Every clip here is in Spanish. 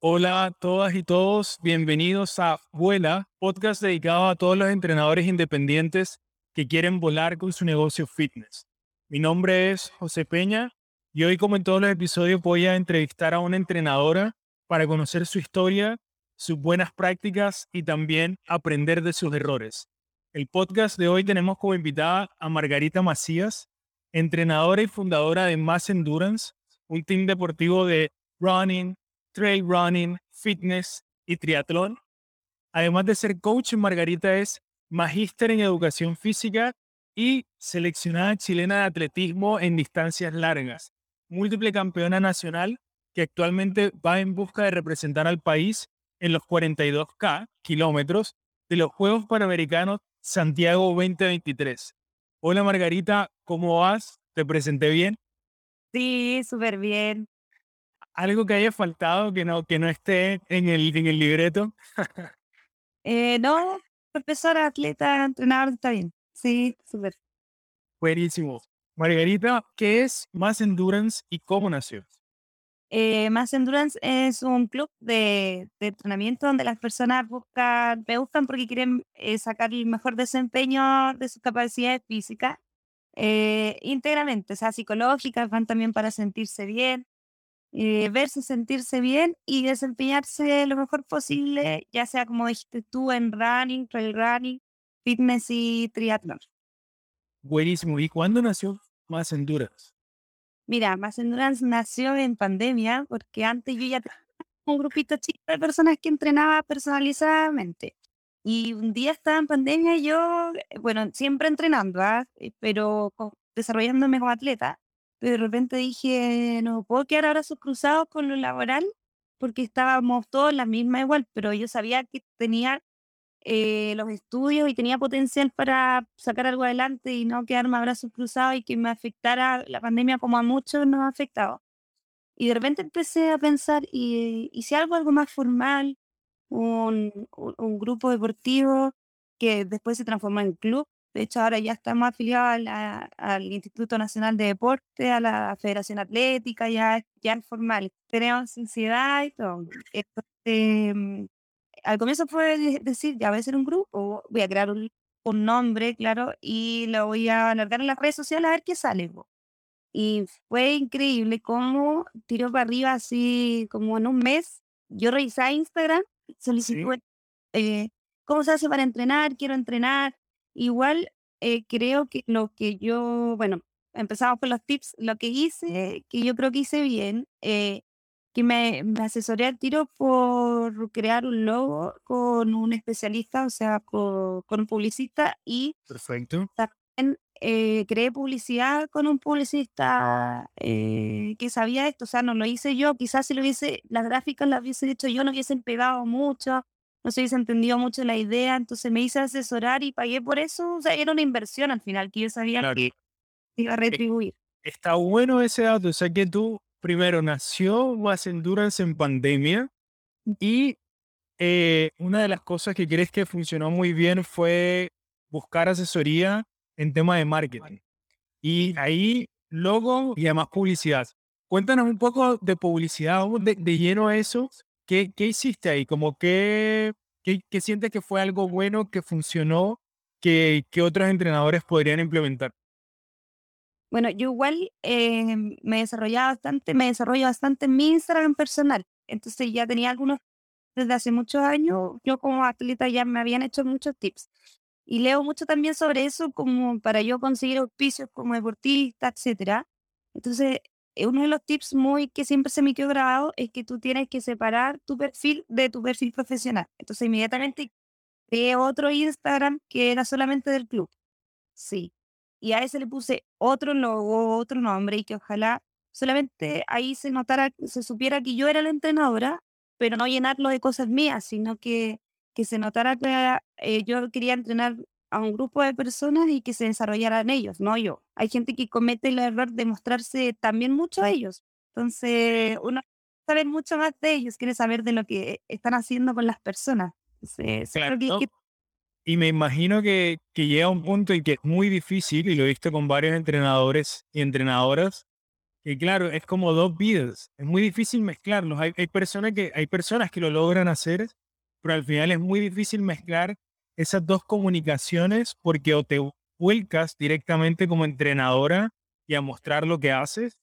Hola a todas y todos, bienvenidos a Vuela, podcast dedicado a todos los entrenadores independientes que quieren volar con su negocio fitness. Mi nombre es José Peña y hoy, como en todos los episodios, voy a entrevistar a una entrenadora para conocer su historia, sus buenas prácticas y también aprender de sus errores. El podcast de hoy tenemos como invitada a Margarita Macías, entrenadora y fundadora de Mass Endurance, un team deportivo de running, trail running, fitness y triatlón. Además de ser coach, Margarita es magíster en educación física y seleccionada chilena de atletismo en distancias largas, múltiple campeona nacional que actualmente va en busca de representar al país en los 42K kilómetros de los Juegos Panamericanos Santiago 2023. Hola Margarita, ¿cómo vas? ¿Te presenté bien? Sí, súper bien. ¿Algo que haya faltado que no, que no esté en el, en el libreto? eh, no, profesora, atleta, entrenador, está bien. Sí, súper. Buenísimo. Margarita, ¿qué es Más Endurance y cómo nació? Eh, Endurance es un club de, de, entrenamiento donde las personas buscan, me buscan porque quieren eh, sacar el mejor desempeño de sus capacidades físicas eh, íntegramente, o sea, psicológicas, van también para sentirse bien, eh, verse, sentirse bien y desempeñarse lo mejor posible, ya sea como dijiste tú, en running, trail running, fitness y triatlón. Buenísimo. ¿Y cuándo nació Más Endurance? Mira, Más Endurance nació en pandemia porque antes yo ya tenía un grupito chico de personas que entrenaba personalizadamente. Y un día estaba en pandemia y yo, eh, bueno, siempre entrenando, ¿ah? Eh, pero desarrollándome como atleta de repente dije, no puedo quedar ahora cruzados con lo laboral, porque estábamos todos la misma igual, pero yo sabía que tenía eh, los estudios y tenía potencial para sacar algo adelante y no quedarme a brazos cruzados y que me afectara la pandemia como a muchos nos ha afectado. Y de repente empecé a pensar, ¿y, y si algo, algo más formal? Un, un, un grupo deportivo que después se transformó en club de hecho, ahora ya estamos afiliados al Instituto Nacional de Deporte, a la Federación Atlética, ya, ya formal. Tenemos ansiedad y todo. Entonces, mm, al comienzo fue decir, ya voy a hacer un grupo, voy a crear un, un nombre, claro, y lo voy a alargar en las redes sociales a ver qué sale. Y fue increíble cómo tiró para arriba así como en un mes. Yo revisé Instagram, solicité eh, cómo se hace para entrenar, quiero entrenar, Igual eh, creo que lo que yo, bueno, empezamos con los tips, lo que hice, que yo creo que hice bien, eh, que me, me asesoré al tiro por crear un logo con un especialista, o sea, con, con un publicista y Perfecto. también eh, creé publicidad con un publicista eh, que sabía esto, o sea, no lo hice yo, quizás si lo hubiese, las gráficas las hubiese hecho yo, no hubiesen pegado mucho, no se hubiese entendido mucho la idea, entonces me hice asesorar y pagué por eso, o sea, era una inversión al final que yo sabía que iba a retribuir. Está bueno ese dato, o sea que tú primero nació Más Endurance en pandemia y eh, una de las cosas que crees que funcionó muy bien fue buscar asesoría en tema de marketing. Y ahí logo y además publicidad. Cuéntanos un poco de publicidad, de, de lleno a eso ¿Qué, qué hiciste ahí? Como que, ¿qué, ¿Qué sientes que fue algo bueno que funcionó que, que otros entrenadores podrían implementar? Bueno, yo igual eh, me desarrollaba bastante, me desarrollo bastante en mi Instagram personal. Entonces ya tenía algunos, desde hace muchos años, yo como atleta ya me habían hecho muchos tips. Y leo mucho también sobre eso como para yo conseguir auspicios como deportista, etcétera. Entonces, eh, uno de los tips muy que siempre se me quedó grabado es que tú tienes que separar tu perfil de tu perfil profesional. Entonces inmediatamente creé otro Instagram que era solamente del club. Sí. Y a ese le puse otro logo, otro nombre y que ojalá solamente ahí se notara, se supiera que yo era la entrenadora, pero no llenarlo de cosas mías, sino que, que se notara que eh, yo quería entrenar a un grupo de personas y que se desarrollaran ellos, no yo. Hay gente que comete el error de mostrarse también mucho a ellos. Entonces, uno sabe mucho más de ellos, quiere saber de lo que están haciendo con las personas. Entonces, claro, que, ¿no? que, Y me imagino que, que llega un punto en que es muy difícil, y lo he visto con varios entrenadores y entrenadoras, que claro, es como dos vidas. Es muy difícil mezclarlos. Hay, hay, personas que, hay personas que lo logran hacer, pero al final es muy difícil mezclar esas dos comunicaciones porque o te vuelcas directamente como entrenadora y a mostrar lo que haces,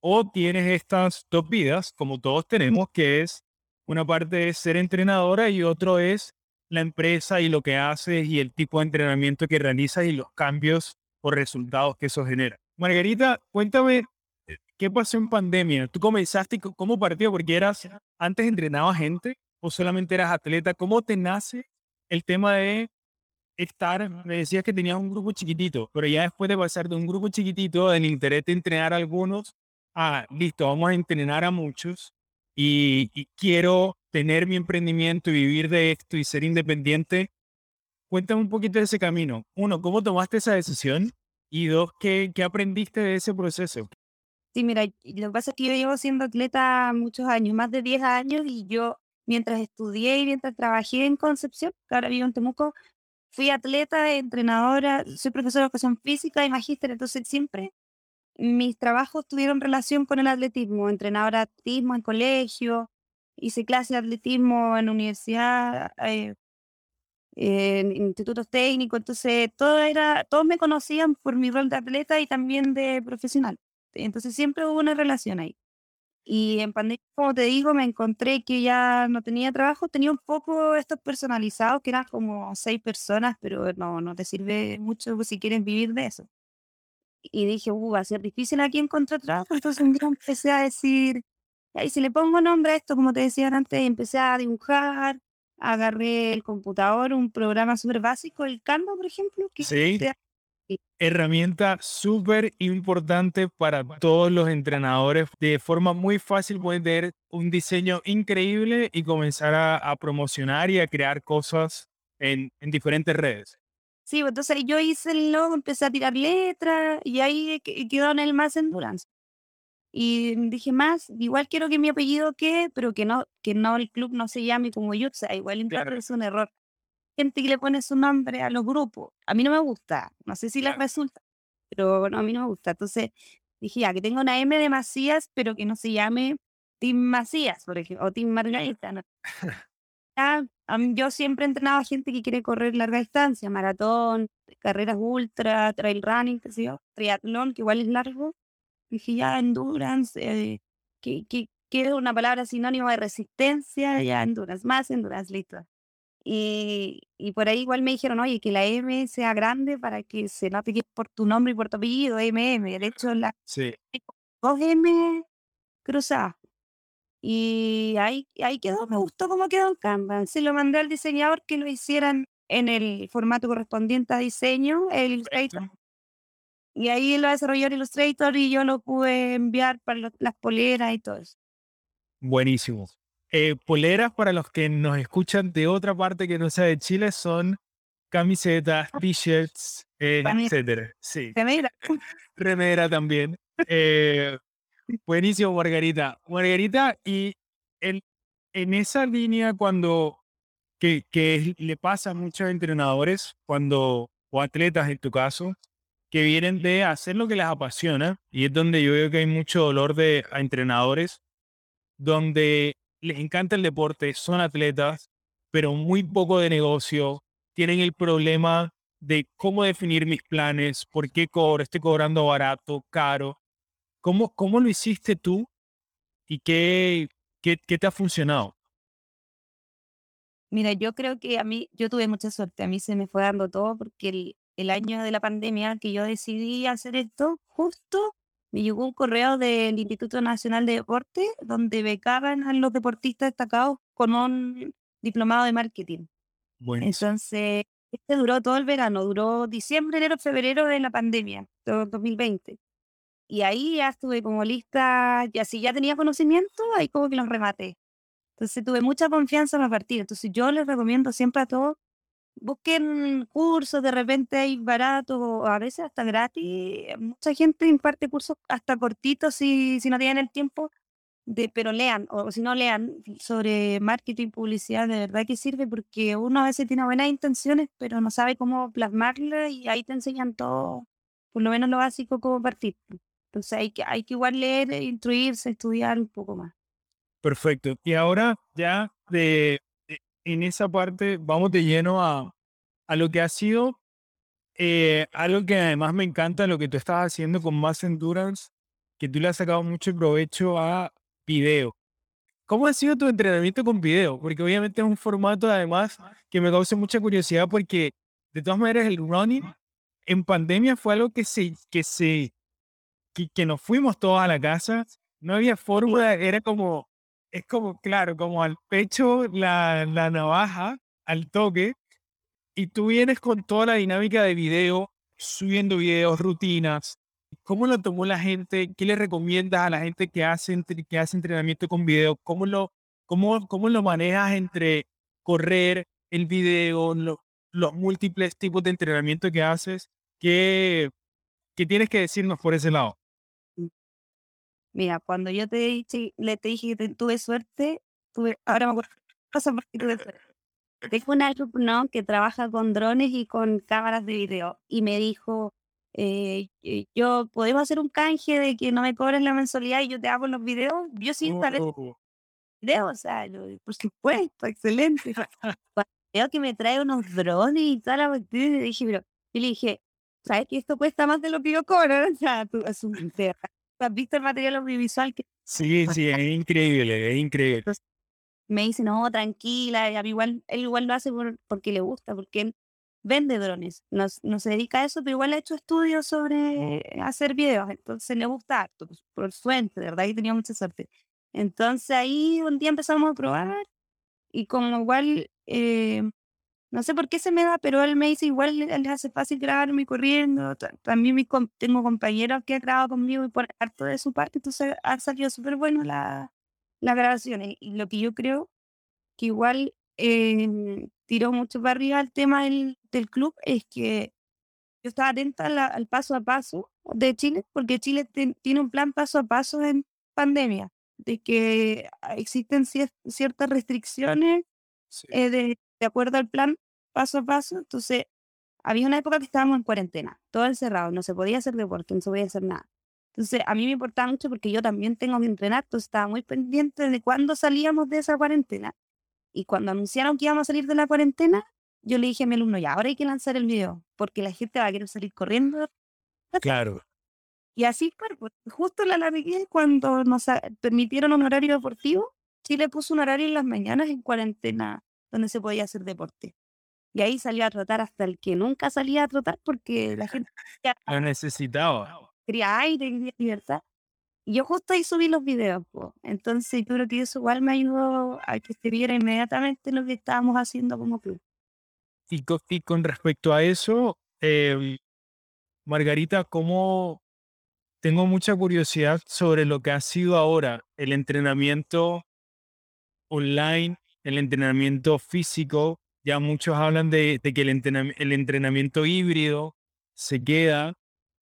o tienes estas dos vidas, como todos tenemos, que es una parte es ser entrenadora y otro es la empresa y lo que haces y el tipo de entrenamiento que realizas y los cambios o resultados que eso genera. Margarita, cuéntame, eh, ¿qué pasó en pandemia? ¿Tú comenzaste, cómo partió? Porque eras, antes entrenaba gente o solamente eras atleta. ¿Cómo te nace el tema de estar, me decías que tenías un grupo chiquitito, pero ya después de pasar de un grupo chiquitito, del interés de entrenar a algunos, a, listo, vamos a entrenar a muchos y, quiero tener mi emprendimiento y vivir de esto y ser independiente, cuéntame un poquito de ese camino. Uno, ¿cómo tomaste esa decisión? Y dos, ¿qué, qué aprendiste de ese proceso? Sí, mira, lo que pasa es que yo llevo siendo atleta muchos años, más de 10 años, y yo mientras estudié y mientras trabajé en Concepción, que ahora vivo en Temuco, fui atleta, entrenadora, soy profesora de educación física y magíster, entonces siempre mis trabajos tuvieron relación con el atletismo, entrenadora de atletismo en colegio, hice clases de atletismo en universidad, eh, en institutos técnicos, entonces todo era, todos me conocían por mi rol de atleta y también de profesional. Entonces siempre hubo una relación ahí. Y en pandemia, como te digo, me encontré que ya no tenía trabajo, tenía un poco estos personalizados, que eran como seis personas, pero no, no te sirve mucho si quieres vivir de eso. Y dije, uh, va a ser difícil aquí encontrar trabajo. Entonces un día empecé a decir, y si le pongo nombre a esto, como te decía antes, empecé a dibujar, agarré el computador, un programa súper básico, el Canva, por ejemplo. Que sí. Herramienta súper importante para todos los entrenadores. De forma muy fácil pueden tener un diseño increíble y comenzar a, promocionar y a crear cosas en, en diferentes redes. Sí, pues, entonces yo hice el logo, empecé a tirar letras y ahí quedó en el más endurance. Y dije más, igual quiero que mi apellido quede, pero que no, que no el club no se llame como yo, o sea, igual es un error. Gente que le pone su nombre a los grupos, a mí no me gusta, no sé si les resulta, pero bueno, a mí no me gusta. Entonces dije, ya, que tengo una M de Macías, pero que no se llame Tim Macías, por ejemplo, o Tim Margarita. ¿no? yo siempre he entrenado a gente que quiere correr larga distancia, maratón, carreras ultra, trail running, qué sé yo, triatlón, que igual es largo. Dije, ya, endurance, eh, que, que, que, es una palabra sinónimo de resistencia, ya, endurance, más endurance, listo. Y, y por ahí igual me dijeron, oye, que la M sea grande para que se note que es por tu nombre y por tu apellido, MM. De hecho, la sí. dos M cruzadas. Y ahí, ahí quedó, me gustó cómo quedó en Canva. Se lo mandé al diseñador que lo hicieran en el formato correspondiente a diseño, el Illustrator. Y ahí lo desarrolló el Illustrator y yo lo pude enviar para las poleras y todo eso. Buenísimo. Eh, poleras para los que nos escuchan de otra parte que no sea de Chile son camisetas, t-shirts, eh, etcétera. Sí. Remera. Remera también. Eh, Buenísimo, Margarita. Margarita, y en, en esa línea cuando que, que le pasa a muchos entrenadores cuando, o atletas en tu caso, que vienen de hacer lo que les apasiona, y es donde yo veo que hay mucho dolor de a entrenadores, donde les encanta el deporte, son atletas, pero muy poco de negocio, tienen el problema de cómo definir mis planes, por qué cobro, estoy cobrando barato, caro, ¿Cómo, cómo lo hiciste tú y qué, qué, qué te ha funcionado? Mira, yo creo que a mí, yo tuve mucha suerte, a mí se me fue dando todo porque el, el año de la pandemia que yo decidí hacer esto, justo me llegó un correo del Instituto Nacional de Deporte donde becaban a los deportistas destacados con un diplomado de marketing. Bueno. Entonces, este duró todo el verano, duró diciembre, enero, febrero de la pandemia, 2020. Y ahí ya estuve como lista, y así ya tenía conocimiento, ahí como que los rematé. Entonces tuve mucha confianza para partir. Entonces yo les recomiendo siempre a todos, busquen cursos, de repente hay baratos o a veces hasta gratis. Mucha gente imparte cursos hasta cortitos si, si no tienen el tiempo. de, pero lean, o si no lean sobre marketing, publicidad, de verdad que sirve porque uno a veces tiene buenas intenciones, pero no sabe cómo plasmarla y ahí te enseñan todo, por lo menos lo básico, cómo partir. Entonces hay que, hay que igual leer, instruirse, estudiar un poco más. Perfecto. Y ahora ya de, en esa parte vamos de lleno a, a lo que ha sido eh, algo que además me encanta, lo que tú estás haciendo con Más Endurance, que tú le has sacado mucho provecho a video. ¿Cómo ha sido tu entrenamiento con video? Porque obviamente es un formato además que me causa mucha curiosidad porque de todas maneras el running en pandemia fue algo que se, que se, que, nos fuimos todos a la casa, no había fórmula, era como, es como, claro, como al pecho la, la navaja, al toque, y tú vienes con toda la dinámica de video, subiendo videos, rutinas, ¿Cómo lo tomó la gente? ¿Qué le recomiendas a la gente que hace, que hace entrenamiento con video? ¿Cómo lo, cómo, cómo lo manejas entre correr, el video, los múltiples tipos de entrenamiento que haces? ¿Qué, ¿Qué tienes que decirnos por ese lado? Mira, cuando yo te dije, le te dije que tuve suerte, tuve, ahora me acuerdo, pasa porque tuve suerte. Tengo un alumno que trabaja con drones y con cámaras de video y me dijo, eh, yo podemos hacer un canje de que no me cobren la mensualidad y yo te hago los videos. Yo sí instalé Oh, videos, o sea, por supuesto, excelente. Cuando veo que me trae unos drones y cuestión, y dije, pero yo le dije, ¿sabes que esto cuesta más de lo que yo cobro? O sea, tú, es un- has visto el material audiovisual que Sí, sí, es increíble, es increíble. me dice, no, tranquila, y a mí igual, él igual lo hace por- porque le gusta, porque él vende drones, no, no se dedica a eso, pero igual ha hecho estudios sobre hacer videos, entonces le gusta harto, pues, por suerte, de verdad que tenía mucha suerte. Entonces ahí un día empezamos a probar y como igual, eh, no sé por qué se me da, pero él me dice igual le- les hace fácil grabarme corriendo, ta- también mi com- tengo compañeros que han grabado conmigo y por harto de su parte, entonces ha salido súper bueno la, las grabaciones y lo que yo creo que igual em, tiró mucho para arriba el tema del, del club es que yo estaba atenta la- al paso a paso de Chile, porque Chile ten- tiene un plan paso a paso en pandemia, de que ah, existen cier- ciertas restricciones Sí. eh, de, de acuerdo al plan paso a paso. Entonces, había una época que estábamos en cuarentena, todo encerrado, no se podía hacer deporte, no se podía hacer nada. Entonces, a mí me importaba mucho porque yo también tengo que entrenar, entonces estaba muy pendiente de cuándo salíamos de esa cuarentena. Y cuando anunciaron que íbamos a salir de la cuarentena, yo le dije a mi alumno, ya, ahora hay que lanzar el video, porque la gente va a querer salir corriendo. Claro. Y así fue, pues, justo la largué cuando nos permitieron un horario deportivo. Chile puso un horario en las mañanas en cuarentena donde se podía hacer deporte. Y ahí salió a trotar hasta el que nunca salía a trotar porque la gente ya Lo necesitaba. quería aire, quería libertad. Y yo justo ahí subí los videos, po. entonces yo creo que eso igual me ayudó a que se viera inmediatamente lo que estábamos haciendo como club. Y con, y con respecto a eso, em, Margarita, ¿cómo tengo mucha curiosidad sobre lo que ha sido ahora el entrenamiento online, el entrenamiento físico? Ya muchos hablan de, que el, entrenam- el entrenamiento híbrido se queda.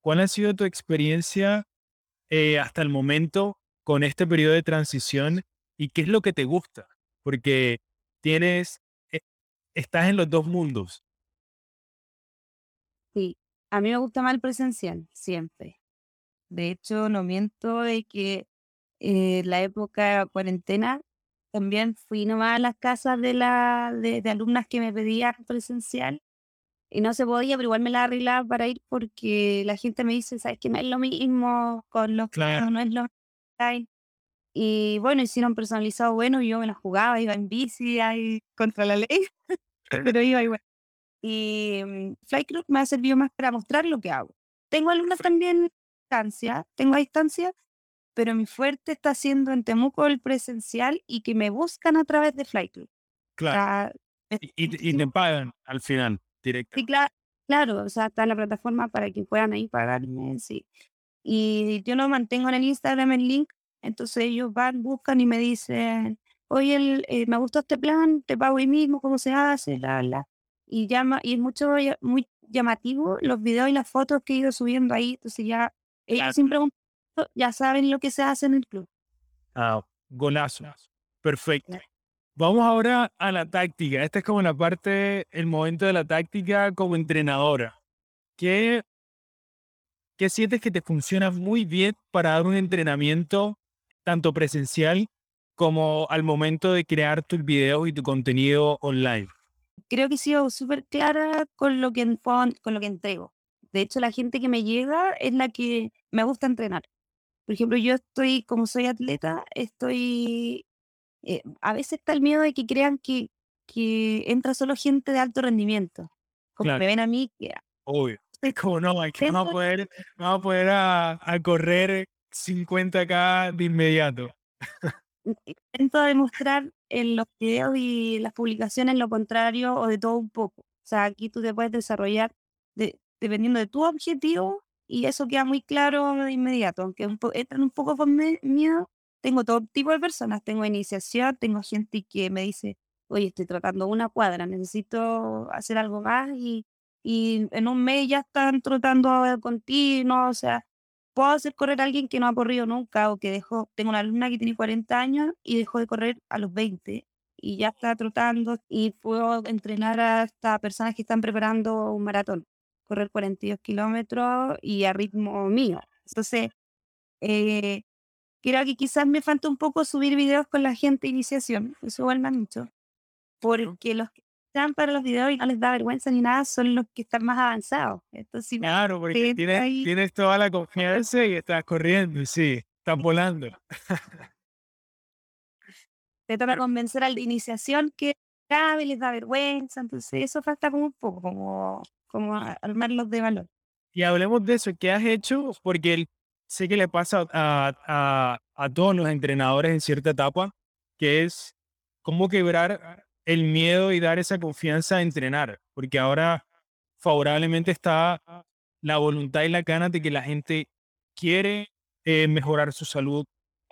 ¿Cuál ha sido tu experiencia eh, hasta el momento con este periodo de transición y qué es lo que te gusta? Porque tienes, eh, estás en los dos mundos. Sí, a mí me gusta más el presencial, siempre. De hecho, no miento de que eh, la época de cuarentena también fui nomás a las casas de, la, de, de alumnas que me pedían presencial y no se podía, pero igual me la arreglaba para ir porque la gente me dice, sabes que no es lo mismo con los Claro. no es lo online". Y bueno, hicieron personalizado bueno, yo me la jugaba, iba en bici ahí contra la ley, pero iba igual. Y mm, Fly Club me ha servido más para mostrar lo que hago. Tengo alumnas también a distancia, tengo a distancia, pero mi fuerte está siendo en Temuco el presencial y que me buscan a través de Fly Club. Claro. Y, y- y te pagan al final, directo. Sí, cla- claro, o sea, está la plataforma para que puedan ahí pagarme, sí. Y yo lo mantengo en el Instagram el link, entonces ellos van, buscan y me dicen, oye, el- eh, me gustó este plan, te pago hoy mismo, ¿cómo se hace? La, la. Y, llama, y es mucho, muy llamativo los videos y las fotos que he ido subiendo ahí, entonces ya, ellos Claro. sin preguntar, ya saben lo que se hace en el club. Ah, Golazo. Perfecto. Vamos ahora a la táctica. Esta es como la parte, el momento de la táctica como entrenadora. ¿Qué, qué sientes que te funciona muy bien para dar un entrenamiento tanto presencial como al momento de crear tus videos y tu contenido online? Creo que he sido súper clara con lo que, con lo que entrego. De hecho, la gente que me llega es la que me gusta entrenar. Por ejemplo, yo estoy, como soy atleta, estoy eh, a veces está el miedo de que crean que, que entra solo gente de alto rendimiento. Como me ven a mí, que Obvio. Es como no, hay que vamos a poder, vamos a, poder a, correr 50k de inmediato. Intento demostrar en los videos y las publicaciones lo contrario o de todo un poco. O sea, aquí tú te puedes desarrollar dependiendo de tu objetivo y eso queda muy claro de inmediato. Aunque entran un poco con miedo, tengo todo tipo de personas, tengo iniciación, tengo gente que me dice, oye, estoy tratando una cuadra, necesito hacer algo más y, y en un mes ya están trotando continuo, o sea, puedo hacer correr a alguien que no ha corrido nunca o que dejó, tengo una alumna que tiene 40 años y dejó de correr a los 20 y ya está trotando y puedo entrenar a estas personas que están preparando un maratón, correr 42 kilómetros y a ritmo mío. Entonces, eh, Creo que quizás me falta un poco subir videos con la gente de iniciación, eso igual me han dicho. Porque los que están para los videos y no les da vergüenza ni nada son los que están más avanzados. Entonces, claro, porque tienes, toda la confianza y estás corriendo, sí, estás volando. Te toca convencer al de iniciación que les da vergüenza, entonces eso falta como un poco, como, como armarlos de valor. Y hablemos de eso, ¿qué has hecho? Porque el sé que le pasa a, a, todos los entrenadores en cierta etapa, que es cómo quebrar el miedo y dar esa confianza a entrenar, porque ahora favorablemente está la voluntad y la gana de que la gente quiere eh, mejorar su salud,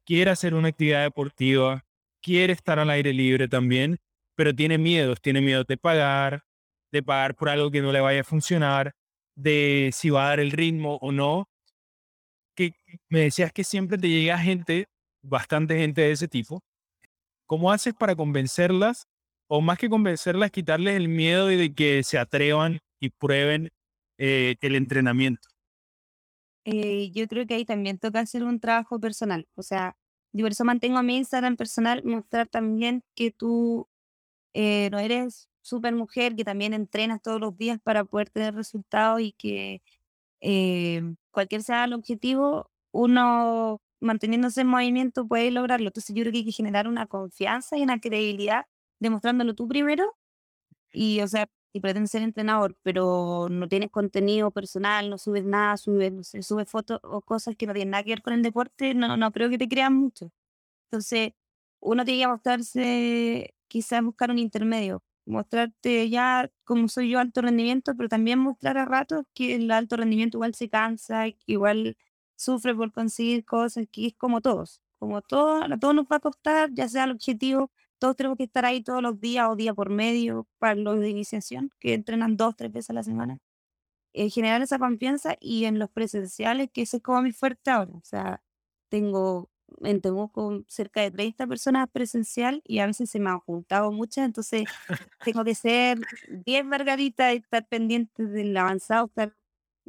quiere hacer una actividad deportiva, quiere estar al aire libre también, pero tiene miedos, tiene miedo de pagar, de pagar por algo que no le vaya a funcionar, de si va a dar el ritmo o no, que me decías que siempre te llega gente, bastante gente de ese tipo. ¿Cómo haces para convencerlas? O más que convencerlas, quitarles el miedo de que se atrevan y prueben eh, el entrenamiento. Eh, yo creo que ahí también toca hacer un trabajo personal. O sea, yo por eso mantengo mi Instagram personal, mostrar también que tú eh, no eres súper mujer, que también entrenas todos los días para poder tener resultados y que eh, cualquier sea el objetivo, uno manteniéndose en movimiento puede lograrlo. Entonces yo creo que hay que generar una confianza y una credibilidad demostrándolo tú primero. Y, o sea, si pretendes ser entrenador, pero no tienes contenido personal, no subes nada, subes, no sé, subes fotos o cosas que no tienen nada que ver con el deporte, no, no creo que te crean mucho. Entonces, uno tiene que mostrarse, quizás buscar un intermedio mostrarte ya como soy yo alto rendimiento, pero también mostrar a ratos que el alto rendimiento igual se cansa, igual sufre por conseguir cosas, que es como todos, como todo, a todos nos va a costar, ya sea el objetivo, todos tenemos que estar ahí todos los días o día por medio para los de iniciación, que entrenan dos, tres veces a la semana. En generar esa confianza y en los presenciales, que ese es como mi fuerte ahora. O sea, tengo en con cerca de 30 personas presencial y a veces se me han juntado muchas, entonces tengo que ser bien margarita y estar pendiente del avanzado, estar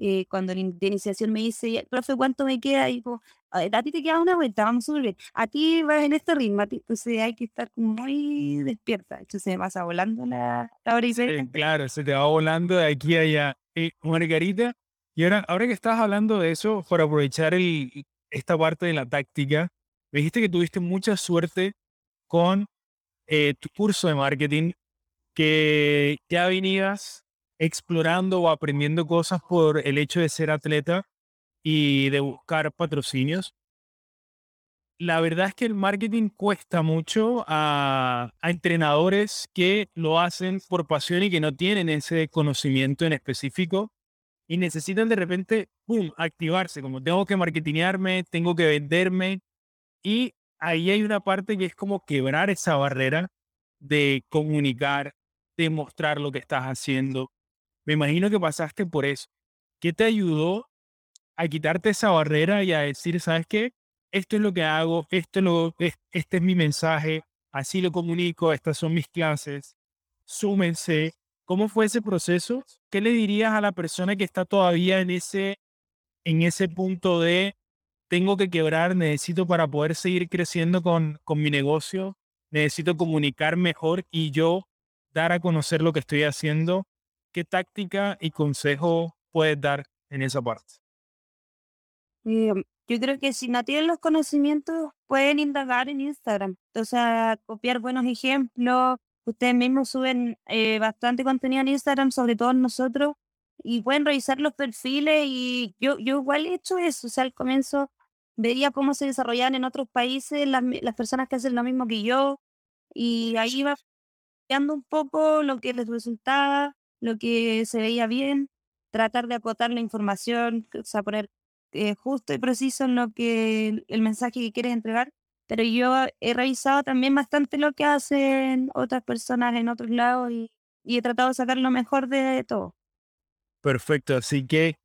eh, cuando de iniciación me dice, profe, ¿cuánto me queda? Y digo, a ti te queda una vuelta, vamos súper bien. A ti vas en este ritmo, entonces hay que estar muy despierta. Entonces se me pasa volando la, la hora y Claro, se te va volando de aquí a allá. Eh, Margarita, y ahora, ahora que estás hablando de eso, por aprovechar el, esta parte de la táctica. Me dijiste que tuviste mucha suerte con eh, tu curso de marketing, que ya venías explorando o aprendiendo cosas por el hecho de ser atleta y de buscar patrocinios. La verdad es que el marketing cuesta mucho a, a, entrenadores que lo hacen por pasión y que no tienen ese conocimiento en específico y necesitan de repente, activarse, como tengo que marketinearme, tengo que venderme. Y ahí hay una parte que es como quebrar esa barrera de comunicar, de mostrar lo que estás haciendo. Me imagino que pasaste por eso. ¿Qué te ayudó a quitarte esa barrera y a decir, ¿sabes qué? esto es lo que hago, esto lo, este es mi mensaje, así lo comunico, estas son mis clases, súmense. ¿Cómo fue ese proceso? ¿Qué le dirías a la persona que está todavía en ese, en ese punto de tengo que quebrar, necesito para poder seguir creciendo con, con mi negocio, necesito comunicar mejor y yo dar a conocer lo que estoy haciendo? ¿Qué táctica y consejo puedes dar en esa parte? Em, yo creo que si no tienen los conocimientos, pueden indagar en Instagram. O sea, copiar buenos ejemplos. Ustedes mismos suben eh, bastante contenido en Instagram, sobre todo nosotros, y pueden revisar los perfiles. Y yo, yo igual he hecho eso. O sea, al comienzo veía cómo se desarrollaban en otros países las, las personas que hacen lo mismo que yo. Y ahí iba cambiando un poco lo que les resultaba, lo que se veía bien, tratar de acotar la información, o sea, poner eh, justo y preciso en lo que el mensaje que quieres entregar, pero yo he revisado también bastante lo que hacen otras personas en otros lados y he tratado de sacar lo mejor de todo. Perfecto, así que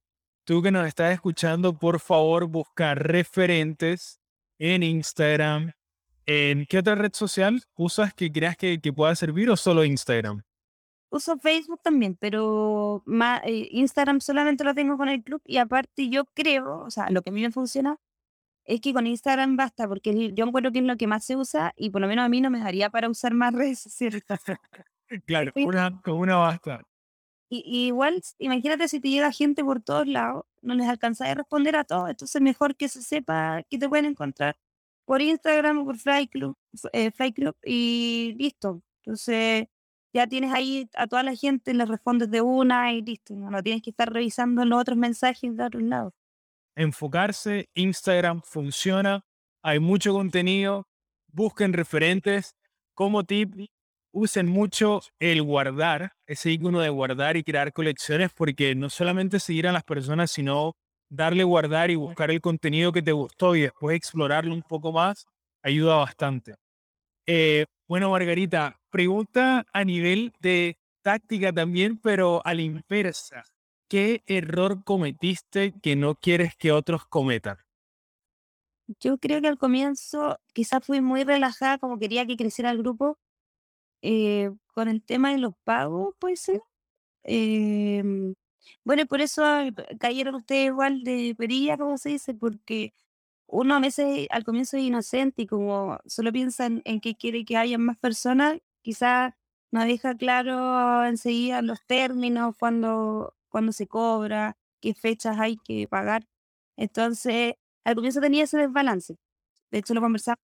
tú que nos estás escuchando, por favor, busca referentes en Instagram. ¿En qué otra red social usas que creas que, que pueda servir o solo Instagram? uso Facebook también, pero eh, Instagram solamente lo tengo con el club y aparte yo creo, o sea, lo que a mí me funciona es que con Instagram basta, porque yo encuentro que es lo que más se usa y por lo menos a mí no me daría para usar más redes sociales. claro, una, con una basta. Y, igual, imagínate si te llega gente por todos lados, no les alcanza a responder a todos, entonces mejor que se sepa que te pueden encontrar por Instagram o por Fly Club, eh, Fly Club y listo. Entonces, ya tienes ahí a toda la gente, le respondes de una y listo. No, tienes que estar revisando los otros mensajes de otros lados. Enfocarse, Instagram funciona, hay mucho contenido, busquen referentes. Como tip, usen mucho el guardar, ese icono de guardar y crear colecciones, porque no solamente seguir a las personas, sino darle guardar y buscar el contenido que te gustó y después explorarlo un poco más, ayuda bastante. Eh, bueno, Margarita, pregunta a nivel de táctica también, pero a la inversa. ¿Qué error cometiste que no quieres que otros cometan? Yo creo que al comienzo quizás fui muy relajada, como quería que creciera el grupo, eh, con el tema de los pagos, puede ser. Em, bueno, por eso cayeron ustedes igual de perilla, como se dice, porque uno a veces al comienzo es inocente y como solo piensa en, que quiere que haya más personas, quizás no deja claro enseguida los términos, cuando, cuando se cobra, qué fechas hay que pagar. Entonces, al comienzo tenía ese desbalance. De hecho, lo conversaba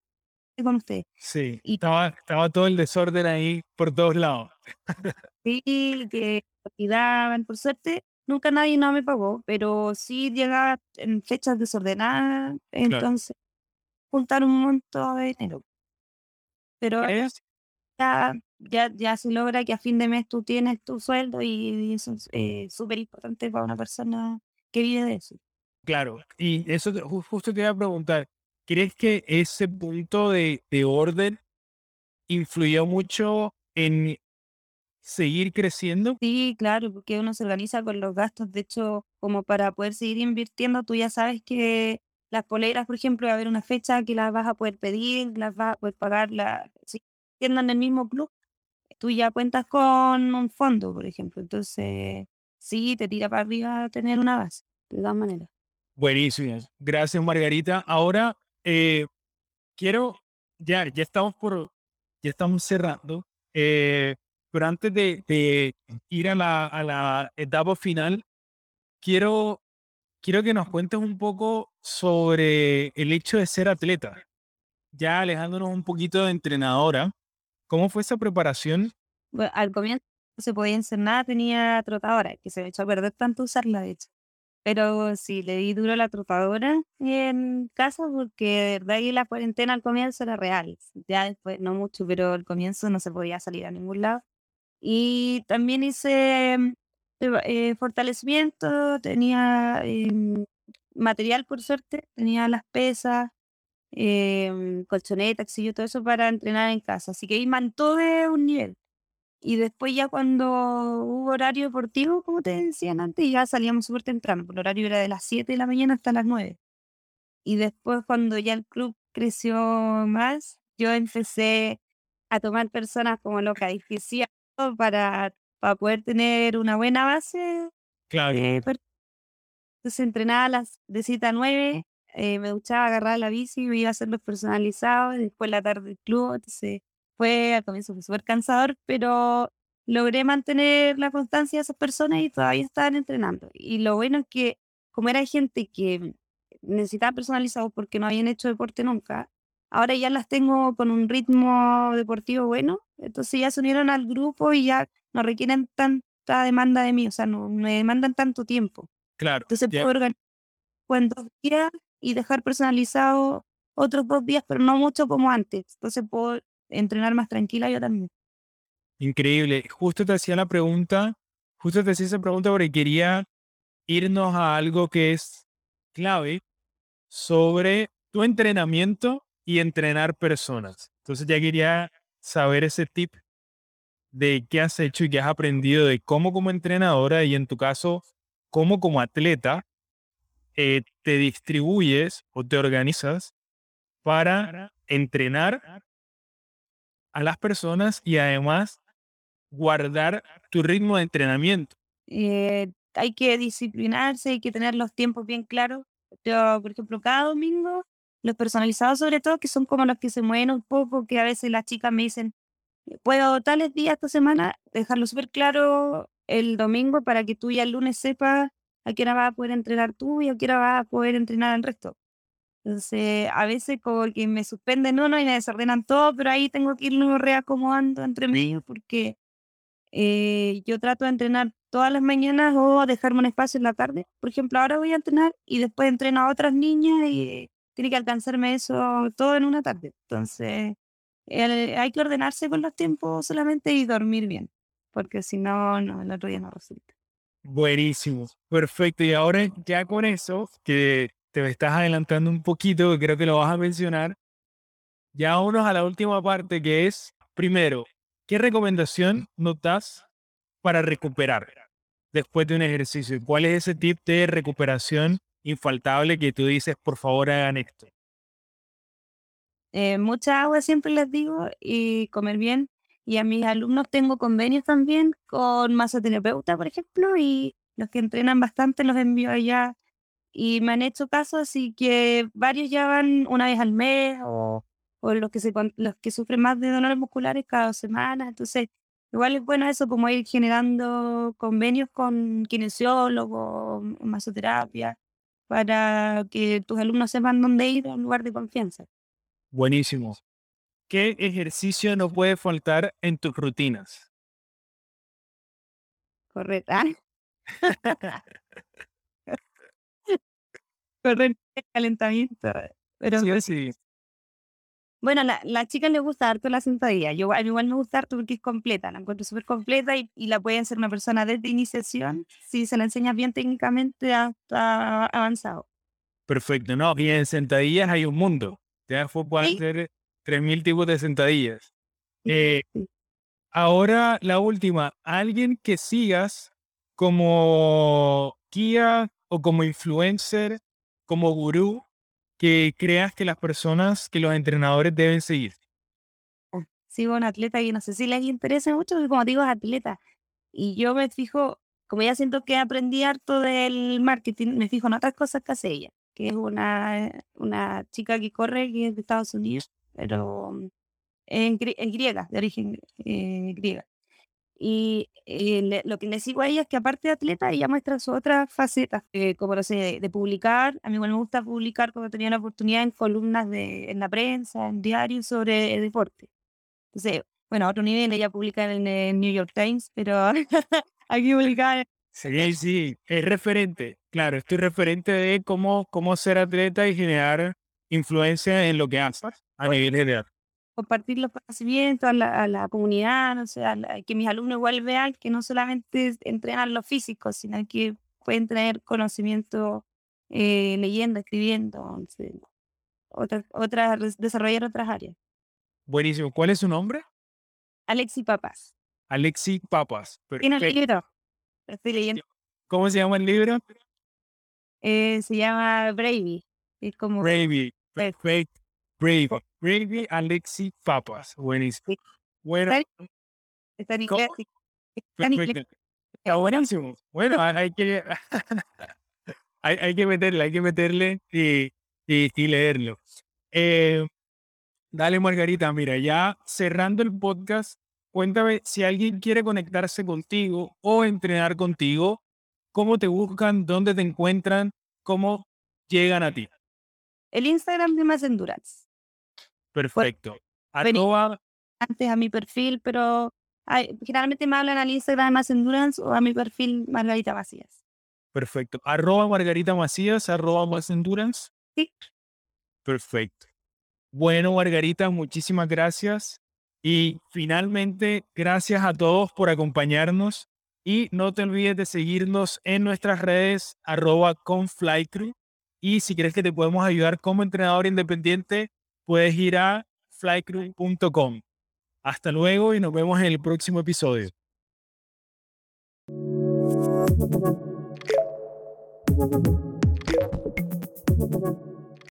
con usted. Sí, y, estaba, estaba todo el desorden ahí por todos lados. sí, que daban, por suerte, Nunca nadie no me pagó, pero sí llegaba en fechas desordenadas, entonces juntar un montón de dinero. Pero ya, ya, ya se logra que a fin de mes tú tienes tu sueldo y eso es eh, súper importante para una persona que vive de eso. Claro, y eso justo te iba a preguntar, ¿crees que ese punto de, de orden influyó mucho en seguir creciendo? Sí, claro, porque uno se organiza con los gastos. De hecho, como para poder seguir invirtiendo, tú ya sabes que las poleras, por ejemplo, va a haber una fecha que las vas a poder pedir, las vas a poder pagar, la, si en el mismo club, tú ya cuentas con un fondo, por ejemplo. Entonces, sí, te tira para arriba tener una base, de todas maneras. Buenísimo. Gracias, Margarita. Ahora, eh, quiero, ya, ya estamos por, ya estamos cerrando. Eh, pero antes de, ir a la, etapa final, quiero, quiero que nos cuentes un poco sobre el hecho de ser atleta. Ya alejándonos un poquito de entrenadora, ¿cómo fue esa preparación? Al comienzo no se podía hacer nada, tenía trotadora, que se me echó a perder tanto usarla, de hecho. Pero sí, le di duro a la trotadora en casa porque de verdad que la cuarentena al comienzo era real. Ya después no mucho, pero al comienzo no se podía salir a ningún lado. Y también hice mm, eh, fortalecimiento, tenía em, material por suerte, tenía las pesas, eh, colchonetas, y todo eso para entrenar en casa. Así que ahí mantuve un nivel. Y después ya cuando hubo horario deportivo, como te decían antes, ya salíamos súper temprano, el horario era de las 7 de la mañana hasta las 9. y después cuando ya el club creció más, yo empecé a tomar personas como loca difícil para, para poder tener una buena base. Claro. Eh, entonces entrenaba a las de cita 9, eh, me gustaba agarrar la bici, me iba a hacer los personalizados, después la tarde el club, entonces fue, al comienzo fue súper cansador, pero logré mantener la constancia de esas personas y todavía estaban entrenando. Y lo bueno es que como era gente que necesitaba personalizados porque no habían hecho deporte nunca, ahora ya las tengo con un ritmo deportivo bueno, entonces ya se unieron al grupo y ya no requieren tanta demanda de mí, o sea, no me demandan tanto tiempo. Claro. Entonces puedo organizar en dos días y dejar personalizado otros dos días, pero no mucho como antes. Entonces puedo entrenar más tranquila yo también. Increíble. Justo te hacía la pregunta, justo te hacía esa pregunta porque quería irnos a algo que es clave sobre tu entrenamiento y entrenar personas. Entonces ya quería saber ese tip de qué has hecho y qué has aprendido de cómo como entrenadora y en tu caso cómo como atleta eh, te distribuyes o te organizas para entrenar a las personas y además guardar tu ritmo de entrenamiento. Eh, hay que disciplinarse, hay que tener los tiempos bien claros. Por ejemplo, cada domingo, los personalizados sobre todo, que son como los que se mueven un poco, que a veces las chicas me dicen, puedo tales días esta semana, dejarlo súper claro el domingo para que tú ya el lunes sepas a qué hora vas a poder entrenar tú y a qué hora vas a poder entrenar al resto. Entonces, a veces como que me suspenden uno y me desordenan todo, pero ahí tengo que irlo reacomodando entre medio porque eh, yo trato de entrenar todas las mañanas o dejarme un espacio en la tarde. Por ejemplo, ahora voy a entrenar y después entreno a otras niñas y tiene que alcanzarme eso todo en una tarde. Entonces, hay que ordenarse con los tiempos solamente y dormir bien porque si no, no, el otro día no resulta. Buenísimo, perfecto. Y ahora ya con eso, que te estás adelantando un poquito, creo que lo vas a mencionar, ya vámonos a la última parte que es, primero, ¿qué recomendación nos das para recuperar después de un ejercicio? ¿Cuál es ese tip de recuperación infaltable que tú dices, por favor, hagan esto? Eh, mucha agua siempre les digo y comer bien. Y a mis alumnos tengo convenios también con masoterapeuta, por ejemplo, y los que entrenan bastante los envío allá y me han hecho caso, así que varios ya van una vez al mes o, o los, que se, los que sufren más de dolores musculares cada dos semanas. Entonces, igual es bueno eso, como ir generando convenios con kinesiólogos, masoterapia, para que tus alumnos sepan dónde ir a un lugar de confianza. Buenísimo. ¿Qué ejercicio no puede faltar en tus rutinas? Correr. Ah. Correr calentamiento. Pero sí, sí. Bueno, la, la chica le gusta harto la sentadilla. Yo igual me gusta harto porque es completa. La encuentro súper completa y, y, la puede hacer una persona desde iniciación si se la enseña bien técnicamente hasta avanzado. Perfecto. No, y en sentadillas hay un mundo. Ya fue ¿Sí? hacer 3.000 tipos de sentadillas. Eh, ahora la última, alguien que sigas como guía o como influencer, como gurú, que creas que las personas, que los entrenadores deben seguir. Sigo un atleta y no sé si les interesa mucho, como digo, es atleta. Y yo me fijo, como ya siento que aprendí harto del marketing, me fijo en otras cosas que hace ella, que es una, una chica que corre, que es de Estados Unidos, pero mm, en, en griega, de origen eh, griega. Y eh, lo que le sigo a ella es que aparte de atleta, ella muestra sus otras facetas, eh, como no sé, de, publicar. A mí igual me gusta publicar cuando tenía la oportunidad en columnas de, en la prensa, en diarios sobre el deporte. Entonces, bueno, a otro nivel, ella publica en el New York Times, pero aquí publica... Sí, sí, es referente. Claro, estoy referente de cómo, cómo ser atleta y generar influencia en lo que haces a nivel general. Compartir los conocimientos a la, a la comunidad, no sé, que mis alumnos igual vean que no solamente entrenan lo físico, sino que pueden tener conocimiento eh, leyendo, escribiendo, otras, otras, desarrollar otras áreas. Buenísimo. ¿Cuál es su nombre? Alexi Papas. Alexi Papas. Tiene el libro. Estoy leyendo. ¿Cómo se llama el libro? Eh, se llama Bravey. Es como... Gravy. Perfecto. Gravy. Gravy Alexi Papas. Buenísimo. Bueno, Está en. Está en inglés. buenísimo. Bueno, hay hay que, hay, hay que meterle, hay que meterle y, y, y leerlo. Eh, dale, Margarita, mira, ya cerrando el podcast, cuéntame si alguien quiere conectarse contigo o entrenar contigo, ¿cómo te buscan? ¿Dónde te encuentran? ¿Cómo llegan a ti? El Instagram de Más Endurance. Perfecto. Arroba, Antes a mi perfil, pero generalmente me hablan al Instagram Más Endurance o a mi perfil Margarita Macías. perfecto. Arroba Margarita Macías, arroba más endurance. Sí. Perfecto. Bueno, Margarita, muchísimas gracias. Y finalmente, gracias a todos por acompañarnos. Y no te olvides de seguirnos en nuestras redes, arroba conflycrew. Y si quieres que te podemos ayudar como entrenador independiente, puedes ir a flycrew.com. Hasta luego y nos vemos en el próximo episodio.